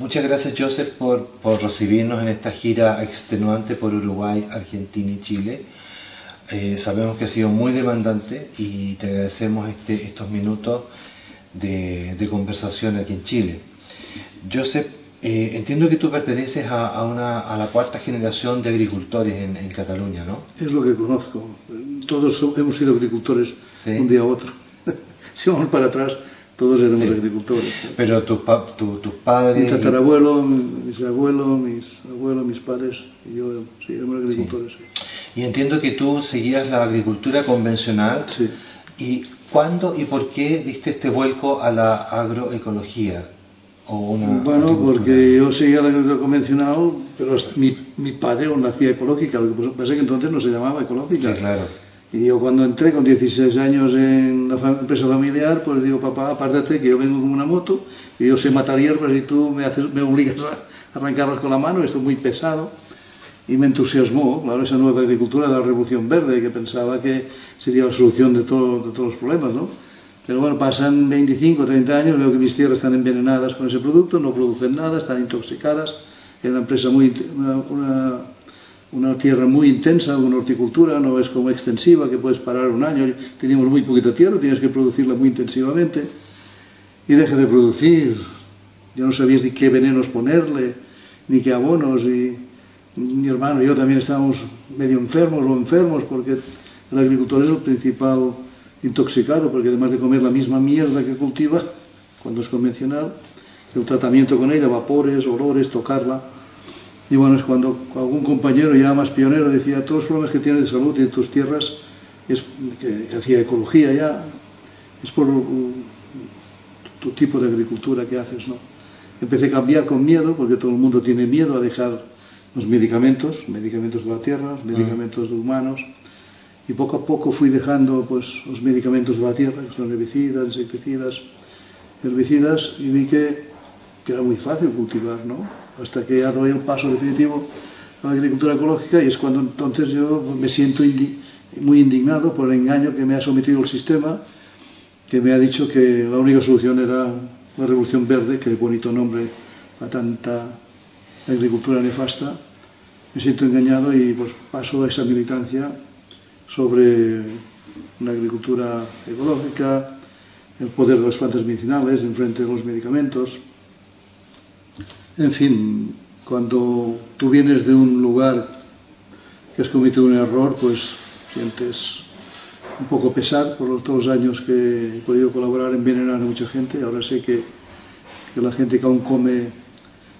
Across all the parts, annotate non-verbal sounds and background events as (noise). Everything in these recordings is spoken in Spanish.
Muchas gracias Joseph por, por recibirnos en esta gira extenuante por Uruguay, Argentina y Chile. Eh, sabemos que ha sido muy demandante y te agradecemos este, estos minutos de, conversación aquí en Chile. Joseph, eh, entiendo que tú perteneces a, una, a, la cuarta generación de agricultores en, Cataluña, ¿no? Es lo que conozco. Todos hemos sido agricultores un día u otro. (laughs) si vamos para atrás, todos éramos agricultores. Pero tus padres... Mi tatarabuelo, mis abuelos, mis abuelos, mis padres y yo sí, éramos agricultores. Y entiendo que tú seguías la agricultura convencional. Sí. ¿Y cuándo y por qué diste este vuelco a la agroecología? O bueno, porque yo seguía la agricultura convencional, pero mi, mi padre hacía ecológica, lo que pasa es que entonces no se llamaba ecológica. claro. Y yo cuando entré con 16 años en la empresa familiar, pues digo, papá, apártate que yo vengo con una moto y yo sé matar hierbas y tú me, haces, me obligas a arrancarlas con la mano, esto es muy pesado. Y me entusiasmó, claro, esa nueva agricultura de la Revolución Verde, que pensaba que sería la solución de, todo, de todos los problemas, ¿no? Pero bueno, pasan 25 o 30 años, veo que mis tierras están envenenadas con ese producto, no producen nada, están intoxicadas. Es una empresa muy, una una tierra muy intensa, una horticultura, no es como extensiva que puedes parar un año. Teníamos muy poquita tierra, tienes que producirla muy intensivamente y deja de producir. Ya no sabías ni qué venenos ponerle, ni qué abonos. Y mi hermano y yo también estábamos medio enfermos o enfermos porque el agricultor es el principal intoxicado, porque además de comer la misma mierda que cultiva, cuando es convencional, el tratamiento con ella, vapores, olores, tocarla, y bueno, es cuando algún compañero ya más pionero decía, todos los problemas que tienes de salud y de tus tierras, es, que, hacía ecología ya, es por tu tipo de agricultura que haces, ¿no? Empecé a cambiar con miedo, porque todo el mundo tiene miedo a dejar los medicamentos, medicamentos de la tierra, ah. medicamentos de humanos, y poco a poco fui dejando pues, los medicamentos de la tierra, que son herbicidas, insecticidas, herbicidas, y vi que, que era muy fácil cultivar, ¿no? Hasta que ya doy el paso definitivo a la agricultura ecológica y es cuando entonces yo me siento muy indignado por el engaño que me ha sometido el sistema, que me ha dicho que la única solución era la revolución verde, que bonito nombre a tanta agricultura nefasta. Me siento engañado y pues paso a esa militancia sobre una agricultura ecológica, el poder de las plantas medicinales en frente de los medicamentos, en fin, cuando tú vienes de un lugar que has cometido un error, pues sientes un poco pesar por todos los años que he podido colaborar, envenenar a mucha gente. Ahora sé que, que la gente que aún come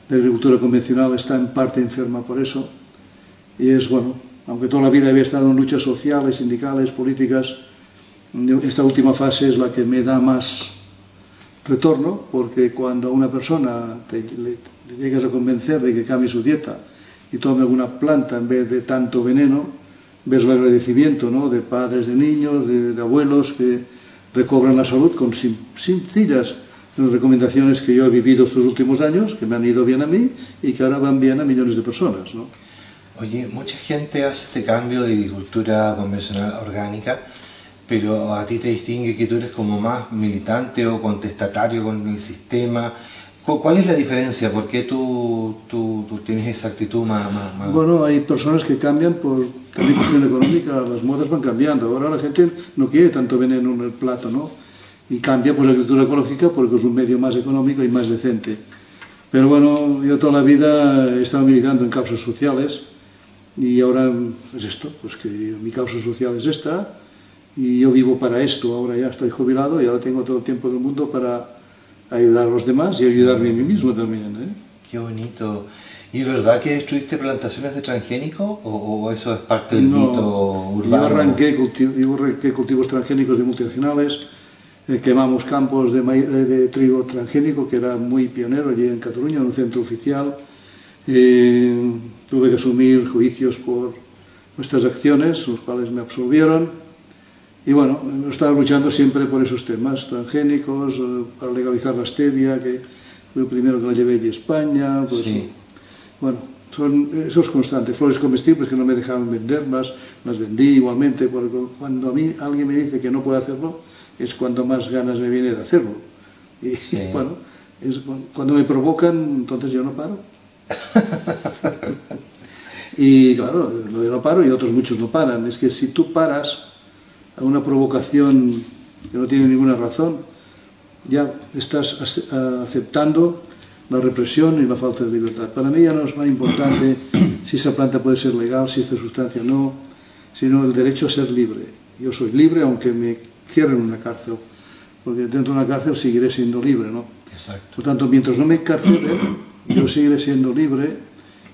de agricultura convencional está en parte enferma por eso. Y es bueno, aunque toda la vida había estado en luchas sociales, sindicales, políticas, esta última fase es la que me da más retorno, porque cuando a una persona te, le, llegas a convencer de que cambie su dieta y tome alguna planta en vez de tanto veneno, ves el agradecimiento ¿no? de padres, de niños, de, abuelos que recobran la salud con sencillas recomendaciones que yo he vivido estos últimos años, que me han ido bien a mí y que ahora van bien a millones de personas. ¿no? Oye, mucha gente hace este cambio de agricultura convencional orgánica pero a ti te distingue que tú eres como más militante o contestatario con el sistema. ¿Cuál es la diferencia? ¿Por qué tú, tú, tienes esa actitud más, Bueno, hay personas que cambian por cuestión económica, las modas van cambiando. Ahora la gente no quiere tanto veneno en el plato, ¿no? Y cambia por la agricultura ecológica porque es un medio más económico y más decente. Pero bueno, yo toda la vida he estado militando en causas sociales y ahora es esto, pues que mi causa social es esta, y yo vivo para esto, ahora ya estoy jubilado y ahora tengo todo el tiempo del mundo para ayudar a los demás y ayudarme a mí mismo también. ¿eh? Qué bonito. ¿Y es verdad que destruiste plantaciones de transgénicos o, eso es parte del mito urbano? Yo arranqué, cultivos transgénicos de multinacionales, eh, quemamos campos de, de, trigo transgénico, que era muy pionero allí en Cataluña, en un centro oficial. Eh, tuve que asumir juicios por nuestras acciones, los cuales me absolvieron y bueno, hemos estado luchando siempre por esos temas transgénicos, eh, para legalizar la stevia, que fue el primero que la llevé de España. Pues, Bueno, son esos constantes. Flores comestibles que no me dejaban venderlas, las vendí igualmente, porque cuando a mí alguien me dice que no puede hacerlo, es cuando más ganas me viene de hacerlo. Y (laughs) bueno, Es, cuando me provocan, entonces yo no paro. (laughs) y claro, lo de no paro y otros muchos no paran. Es que si tú paras a una provocación que no tiene ninguna razón, ya estás aceptando la represión y la falta de libertad. Para mí ya no es más importante (coughs) si esa planta puede ser legal, si esta sustancia no, sino el derecho a ser libre. Yo soy libre aunque me cierren en una cárcel, porque dentro de una cárcel seguiré siendo libre, ¿no? Exacto. Por tanto, mientras no me encarcelen, (coughs) yo seguiré siendo libre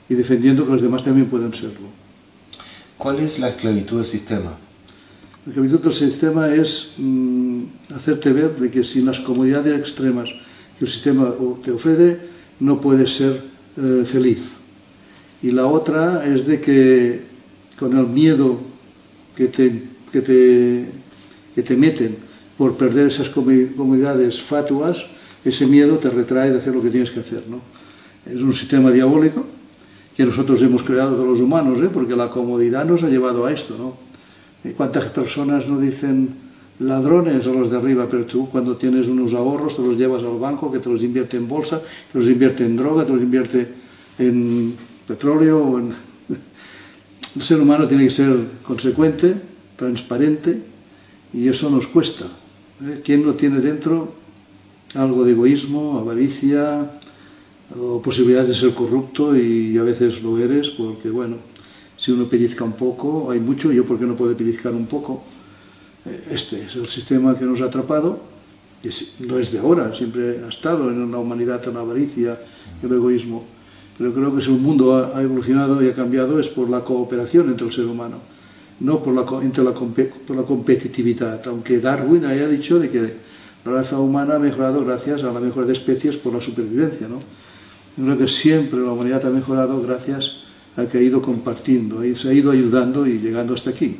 y defendiendo que los demás también puedan serlo. ¿Cuál es la esclavitud del sistema? La esclavitud del sistema es mmm, hacerte ver de que sin las comodidades extremas que el sistema te ofrece, no puedes ser eh, feliz. Y la otra es de que con el miedo que te, que te, que te meten por perder esas comodidades fatuas, ese miedo te retrae de hacer lo que tienes que hacer. ¿no? Es un sistema diabólico que nosotros hemos creado de los humanos, ¿eh? porque la comodidad nos ha llevado a esto. ¿no? ¿Cuántas personas no dicen ladrones a los de arriba, pero tú cuando tienes unos ahorros te los llevas al banco, que te los invierte en bolsa, te los invierte en droga, te los invierte en petróleo. O en... (laughs) El ser humano tiene que ser consecuente, transparente, y eso nos cuesta. ¿eh? ¿Quién no tiene dentro algo de egoísmo, avaricia o posibilidades de ser corrupto y a veces lo eres porque, bueno, si uno pellizca un poco, hay mucho, yo porque no puedo pellizcar un poco. Este es el sistema que nos ha atrapado, no es de ahora, siempre ha estado en la humanidad la avaricia, el egoísmo. Pero creo que si el mundo ha, evolucionado y ha cambiado es por la cooperación entre el ser humano, no por la, entre la, por la competitividad. Aunque Darwin haya dicho de que la raza humana ha mejorado gracias a la mejora de especies por la supervivencia. ¿no? creo que siempre la humanidad ha mejorado gracias a que ha ido compartiendo, se ha ido ayudando y llegando hasta aquí.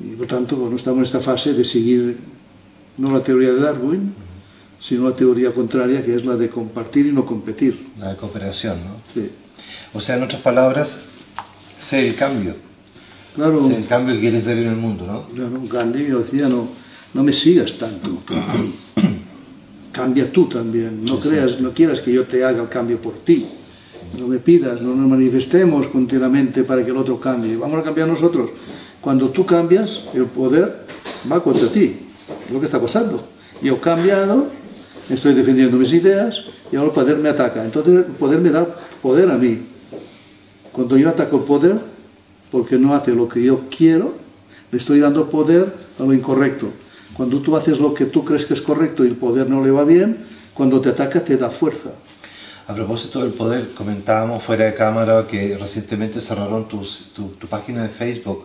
Y por tanto, bueno, estamos en esta fase de seguir no la teoría de Darwin, sino la teoría contraria, que es la de compartir y no competir. La de cooperación, ¿no? Sí. O sea, en otras palabras, ser el cambio. Claro. Ser el cambio que quieres ver en el mundo, ¿no? Claro, Gandhi decía, no, no me sigas tanto. (coughs) Cambia tú también. No Sí, creas, sí. no quieras que yo te haga el cambio por ti. No me pidas, no nos manifestemos continuamente para que el otro cambie. Vamos a cambiar nosotros. Cuando tú cambias, el poder va contra ti. Es lo que está pasando. Yo he cambiado, estoy defendiendo mis ideas y ahora el poder me ataca. Entonces el poder me da poder a mí. Cuando yo ataco el poder, porque no hace lo que yo quiero, le estoy dando poder a lo incorrecto. Cuando tú haces lo que tú crees que es correcto y el poder no le va bien, cuando te ataca te da fuerza. A propósito del poder, comentábamos fuera de cámara que recientemente cerraron tus- tu, tu página de Facebook.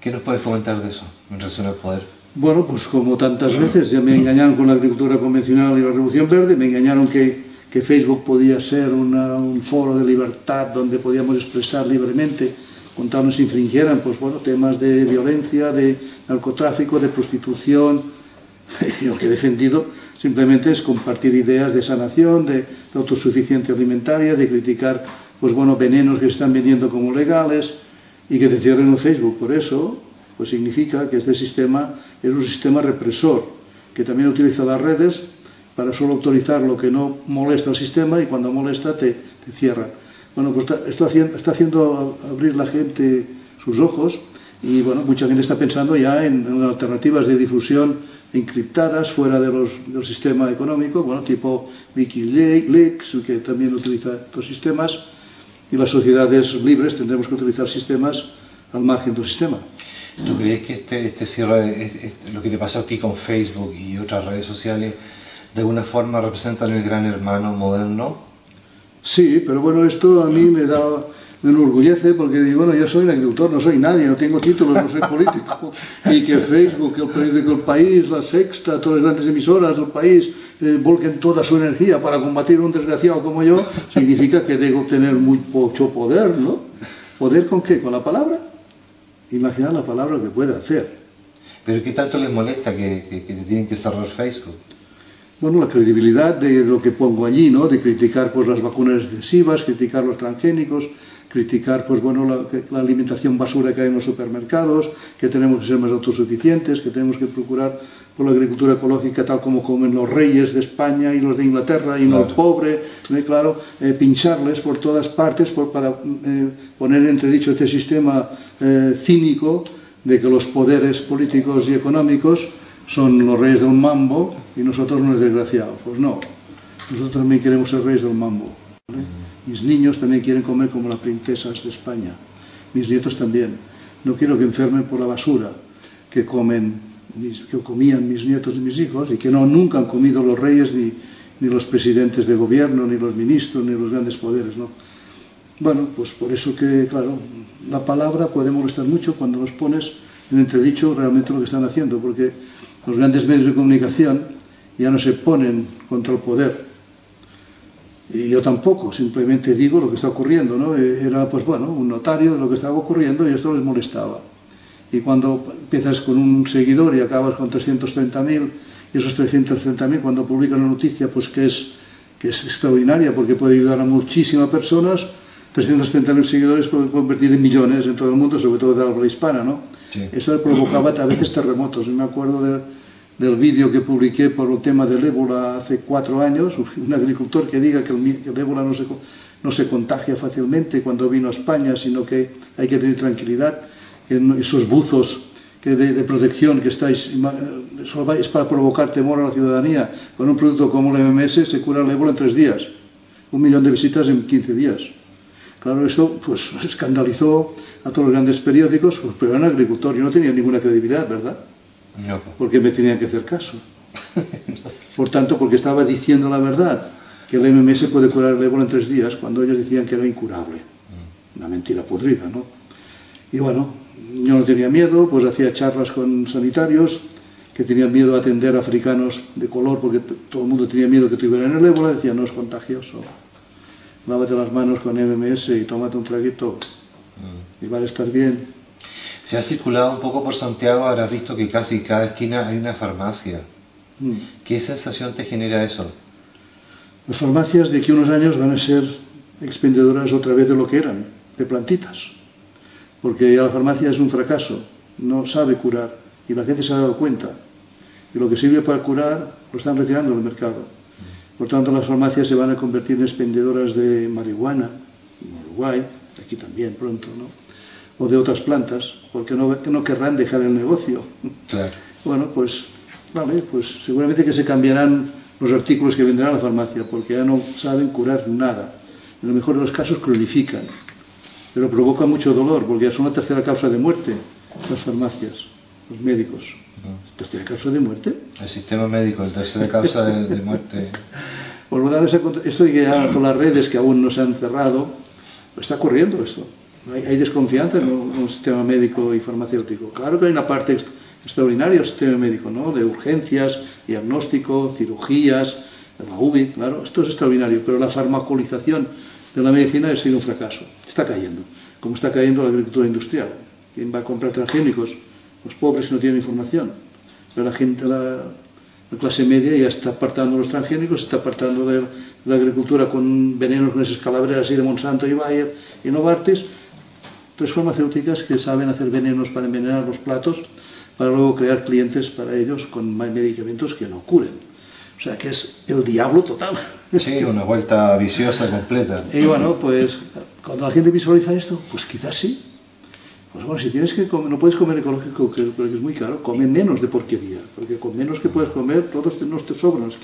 ¿Qué nos puedes comentar de eso en relación al poder? Bueno, pues como tantas veces, ya me engañaron con la agricultura convencional y la revolución verde, me engañaron que, que Facebook podía ser una- un foro de libertad donde podíamos expresar libremente, con tal nos infringieran, pues bueno, temas de violencia, de narcotráfico, de prostitución. (laughs) Lo que he defendido simplemente es compartir ideas de sanación, de, de autosuficiencia alimentaria, de criticar, pues bueno, venenos que están vendiendo como legales y que te cierren el Facebook. Por eso, pues significa que este sistema es un sistema represor, que también utiliza las redes para solo autorizar lo que no molesta al sistema y cuando molesta te, te cierra. Bueno, pues está, haciendo, está haciendo abrir la gente sus ojos y bueno, mucha gente está pensando ya en, en alternativas de difusión encriptadas fuera de los, del sistema económico, bueno, tipo Wikileaks, que también utiliza estos sistemas, y las sociedades libres tendremos que utilizar sistemas al margen del sistema. ¿Tú crees que este, este cierre, es- es- lo que te pasó a ti con Facebook y otras redes sociales, de alguna forma representan el gran hermano moderno? Sí, pero bueno, esto a mí me da, me enorgullece porque digo, bueno, yo soy un agricultor, no soy nadie, no tengo títulos, no soy político. (laughs) Y que Facebook, el periódico El País, La Sexta, todas las grandes emisoras del país eh, volquen toda su energía para combatir a un desgraciado como yo, (laughs) significa que debo tener muy mucho poder, ¿no? (laughs) ¿Poder con qué? ¿Con la palabra? Imaginar la palabra que puede hacer. ¿Pero qué tanto les molesta que, que- que tienen que cerrar Facebook? Bueno, la credibilidad de lo que pongo allí, ¿no? De criticar pues las vacunas excesivas, criticar los transgénicos, criticar pues bueno la, la, alimentación basura que hay en los supermercados, que tenemos que ser más autosuficientes, que tenemos que procurar por la agricultura ecológica tal como comen los reyes de España y los de Inglaterra y no el pobre, ¿eh? claro, eh, pincharles por todas partes por, para eh, poner en entredicho este sistema cínico de que los poderes políticos y económicos son los reyes del mambo y nosotros unos desgraciados. Pues no, nosotros también queremos ser reyes del mambo. Mis niños también quieren comer como las princesas de España. Mis nietos también. No quiero que enfermen por la basura que comen, que comían mis nietos y mis hijos y que no nunca han comido los reyes ni, los presidentes de gobierno, ni los ministros, ni los grandes poderes, ¿no? Bueno, pues por eso que, claro, la palabra puede molestar mucho cuando nos pones en entredicho realmente lo que están haciendo, porque los grandes medios de comunicación ya no se ponen contra el poder, y yo tampoco, simplemente digo lo que está ocurriendo, ¿no? Era, pues bueno, un notario de lo que estaba ocurriendo y esto les molestaba. Y cuando empiezas con un seguidor y acabas con 330.000, y esos 330.000 cuando publican una noticia, pues que es, que es extraordinaria porque puede ayudar a muchísimas personas, 330.000 seguidores pueden convertir en millones en todo el mundo, sobre todo de habla hispana, ¿no? Sí. Eso provocaba a veces terremotos. Yo me acuerdo de del vídeo que publiqué por el tema del ébola hace cuatro años, un agricultor que diga que el, que el ébola no se, no se contagia fácilmente cuando vino a España, sino que hay que tener tranquilidad, en esos buzos que de, protección que estáis, es para provocar temor a la ciudadanía. Con un producto como el MMS se cura el ébola en tres días, un millón de visitas en 15 días. Claro, esto pues (laughs) escandalizó a todos los grandes periódicos, pues, pero era un agricultor y no tenía ninguna credibilidad, ¿verdad? No. Porque me tenían que hacer caso. (laughs) Por tanto, porque estaba diciendo la verdad, que el MMS puede curar el ébola en tres días, cuando ellos decían que era incurable. Una mentira podrida, ¿no? Y bueno, yo no tenía miedo, pues hacía charlas con sanitarios que tenían miedo a atender a africanos de color porque todo el mundo tenía miedo que tuvieran el ébola, decía, no es contagioso. Lávate las manos con MMS y tómate un traguito y va a estar bien. Si has circulado un poco por Santiago, habrás visto que casi en cada esquina hay una farmacia. Mm. ¿Qué sensación te genera eso? Las farmacias de aquí a unos años van a ser expendedoras otra vez de lo que eran, de plantitas. Porque ya la farmacia es un fracaso, no sabe curar y la gente se ha dado cuenta. Y lo que sirve para curar lo están retirando del mercado. Por tanto, las farmacias se van a convertir en expendedoras de marihuana, en Uruguay, aquí también pronto, ¿no? O de otras plantas, porque no, no querrán dejar el negocio. Claro. Bueno, pues, vale, pues seguramente que se cambiarán los artículos que vendrán a la farmacia, porque ya no saben curar nada. En lo mejor de los casos cronifican, pero provoca mucho dolor, porque ya son la tercera causa de muerte, las farmacias, los médicos. ¿Tercera causa de muerte? El sistema médico, la tercera causa de, de muerte. (laughs) Por lo tanto, esto que ya con las redes que aún no se han cerrado, está ocurriendo esto. Hay, hay desconfianza en un, un, sistema médico y farmacéutico. Claro que hay una parte ext extraordinaria del sistema médico, ¿no? De urgencias, diagnóstico, cirugías, la UBI, claro, esto es extraordinario, pero la farmacolización de la medicina ha sido un fracaso. Está cayendo, como está cayendo la agricultura industrial. ¿Quién va a comprar transgénicos? Los pobres que no tienen información. Pero la gente, la, la clase media ya está apartando los transgénicos, está apartando de la agricultura con venenos esas calabreras y de Monsanto y Bayer y Novartis, tres farmacéuticas que saben hacer venenos para envenenar los platos para luego crear clientes para ellos con medicamentos que no curen. O sea que es el diablo total. Sí, (laughs) una vuelta viciosa completa. Y bueno, pues cuando la gente visualiza esto, pues quizás sí. Pues bueno, si tienes que comer, no puedes comer ecológico porque es muy caro, come menos de porquería, porque con menos que puedes comer, todos te, no te sobran los.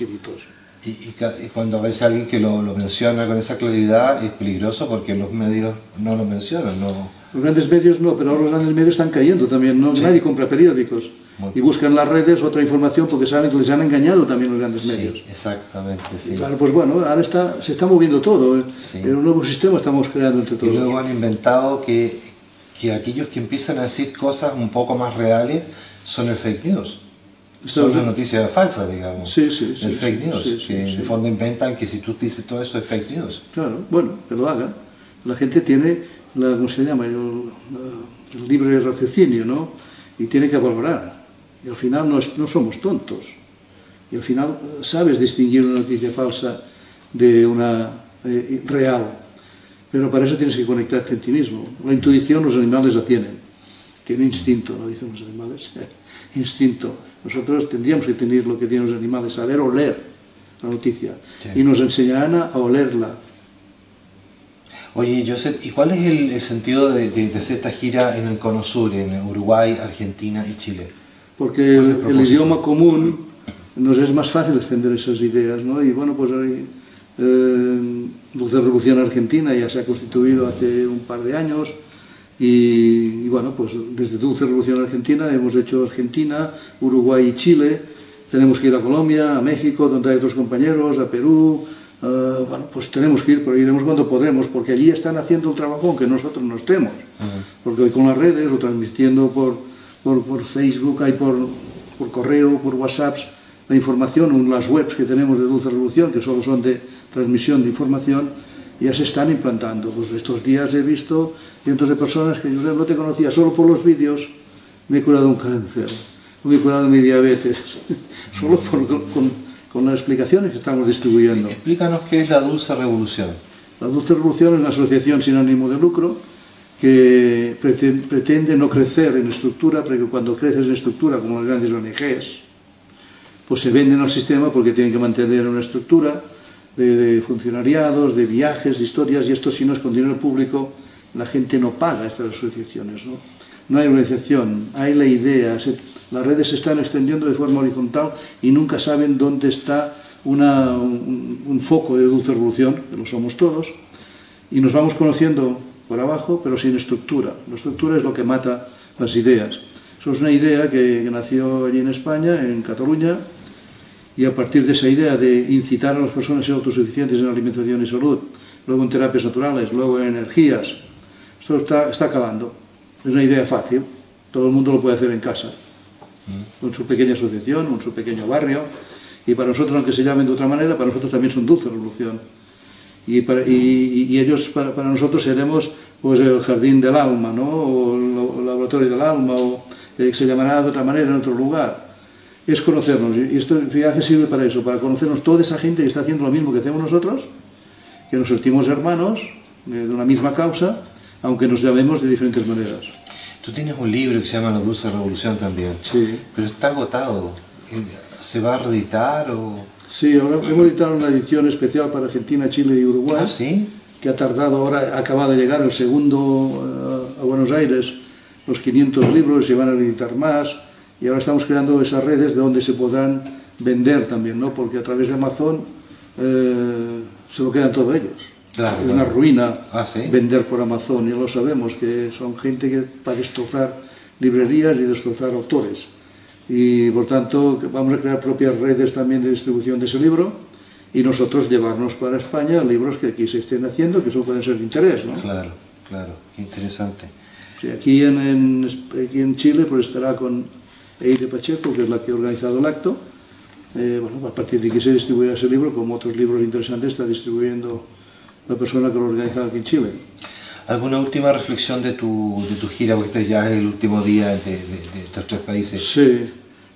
Y, y, y, cuando ves a alguien que lo, lo, menciona con esa claridad, es peligroso porque los medios no lo mencionan. No... Los grandes medios no, pero ahora los grandes medios están cayendo también. No, sí. Nadie compra periódicos. Muy y buscan las redes otra información porque saben que les han engañado también los grandes medios. Sí, exactamente, sí. Claro, pues bueno, ahora está, se está moviendo todo. ¿eh? Sí. un nuevo sistema estamos creando entre todos. Y luego han inventado que, que aquellos que empiezan a decir cosas un poco más reales son el fake news. Son una noticia falsa, digamos. Sí, sí, sí. El fake news. Sí, sí, que en el fondo inventan que si tú dices todo eso es fake news. Claro, bueno, que lo hagan. La gente tiene, la, ¿cómo se llama? El, el libre raciocinio, ¿no? Y tiene que valorar. Y al final no, es, no somos tontos. Y al final sabes distinguir una noticia falsa de una eh, real. Pero para eso tienes que conectarte en ti mismo. La intuición los animales la tienen. Tienen instinto, no dicen los animales. (laughs) instinto. Nosotros tendríamos que tener lo que tienen los animales, saber oler la noticia. Sí. Y nos enseñarán a olerla. Oye, Joseph, ¿y cuál es el, el sentido de, de- de hacer esta gira en el Cono Sur, en Uruguay, Argentina y Chile? Porque ¿Cuál es el idioma común nos es más fácil extender esas ideas, ¿no? Y bueno, pues hoy, eh, Luz de Revolución Argentina ya se ha constituido hace un par de años y, y bueno, pues desde Dulce Revolución Argentina hemos hecho Argentina, Uruguay y Chile. Tenemos que ir a Colombia, a México, donde hay otros compañeros, a Perú. eh, bueno, pues tenemos que ir, pero iremos cuando podremos, porque allí están haciendo un trabajo aunque nosotros no estemos porque hoy con las redes o transmitiendo por, por, por Facebook, hay por, por correo, por WhatsApp, la información, las webs que tenemos de Dulce Revolución, que solo son de transmisión de información, ya se están implantando. Pues estos días he visto cientos de personas que yo no te conocía solo por los vídeos, me he curado un cáncer, o me he curado mi diabetes, (laughs) solo por- con, con las explicaciones que estamos distribuyendo. Explícanos qué es la Dulce Revolución. La Dulce Revolución es una asociación sin ánimo de lucro que preten- pretende no crecer en estructura, porque cuando creces en estructura, como las grandes ONGs, pues se venden al sistema porque tienen que mantener una estructura de, de funcionariados, de viajes, de historias, y esto si no es con dinero público, la gente no paga estas asociaciones. No, no hay organización, hay la idea, las redes se están extendiendo de forma horizontal y nunca saben dónde está un, foco de dulce revolución, que lo somos todos, y nos vamos conociendo por abajo, pero sin estructura. La estructura es lo que mata las ideas. Eso es una idea que nació allí en España, en Cataluña, y a partir de esa idea de incitar a las personas a ser autosuficientes en alimentación y salud, luego en terapias naturales, luego en energías, esto está, está acabando. Es una idea fácil, todo el mundo lo puede hacer en casa, con su pequeña asociación, con su pequeño barrio, y para nosotros, aunque se llamen de otra manera, para nosotros también son dulce revolución. Y, para- y- y ellos, para, para nosotros, seremos pues el jardín del alma, ¿no? O el laboratorio del alma, o eh, que se llamará de otra manera en otro lugar. Es conocernos, y esto el viaje sirve para eso, para conocernos toda esa gente que está haciendo lo mismo que hacemos nosotros, que nos sentimos hermanos eh, de una misma causa, aunque nos llamemos de diferentes maneras. Tú tienes un libro que se llama La Dulce Revolución también, Sí. pero está agotado. ¿Se va a reeditar o...? Sí, ahora hemos editado una edición especial para Argentina, Chile y Uruguay. Ah, sí. que ha tardado ahora, ha acabado de llegar el segundo eh, a Buenos Aires, los 500 libros, se van a editar más, y ahora estamos creando esas redes de donde se podrán vender también, ¿no? Porque a través de Amazon eh, se lo quedan todos ellos. Claro, es una ruina Ah, ¿sí? vender por Amazon, y lo sabemos, que son gente que para destrozar librerías y destrozar autores. Y por tanto vamos a crear propias redes también de distribución de ese libro y nosotros llevarnos para España libros que aquí se estén haciendo, que eso pueden ser de interés, ¿no? Claro, claro, interesante. Sí, aquí, en, en- aquí en Chile pues estará con Eide Pacheco, que es la que ha organizado el acto. Eh, bueno, a partir de que se distribuirá ese libro, como otros libros interesantes, está distribuyendo la persona que lo ha organizado aquí en Chile. ¿Alguna última reflexión de tu, de tu gira? Porque este ya es el último día de, de- de estos tres países. Sí.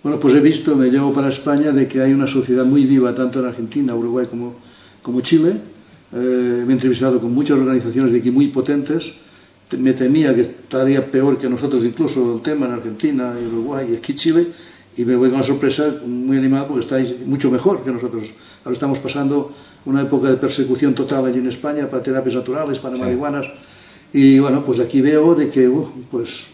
Bueno, pues he visto, me llevo para España, de que hay una sociedad muy viva, tanto en Argentina, Uruguay como, como Chile. Eh, me he entrevistado con muchas organizaciones de aquí muy potentes. Me temía que estaría peor que nosotros incluso el tema en Argentina, y Uruguay y aquí Chile. Y me voy con la sorpresa muy animado porque estáis mucho mejor que nosotros. Ahora estamos pasando una época de persecución total allí en España para terapias naturales, para Sí. marihuanas. Y bueno, pues aquí veo de que, uh, pues,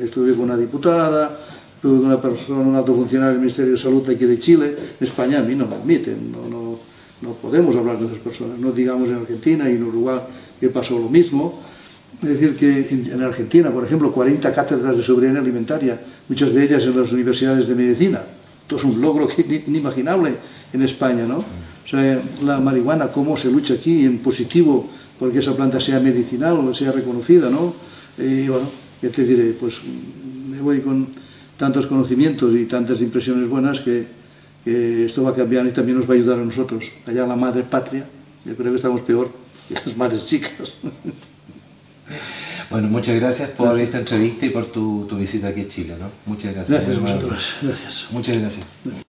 estuve con una diputada, estuve con una persona, un alto funcionario del Ministerio de Salud de aquí de Chile. En España a mí no me admiten, no, no, no podemos hablar de esas personas. No digamos en Argentina y en Uruguay que pasó lo mismo. Es decir, que en, en Argentina, por ejemplo, 40 cátedras de soberanía alimentaria, muchas de ellas en las universidades de medicina. Esto es un logro inimaginable en España, ¿no? O sea, la marihuana, cómo se lucha aquí en positivo porque esa planta sea medicinal o sea reconocida, ¿no? Y bueno, ya te diré, pues me voy con tantos conocimientos y tantas impresiones buenas que, que esto va a cambiar y también nos va a ayudar a nosotros. Allá la madre patria, yo creo que estamos peor que las madres chicas. (laughs) Bueno, muchas gracias por esta entrevista y por tu, tu visita aquí a Chile, ¿no? Muchas gracias. Gracias a muy amable. vosotros. Gracias. Muchas gracias.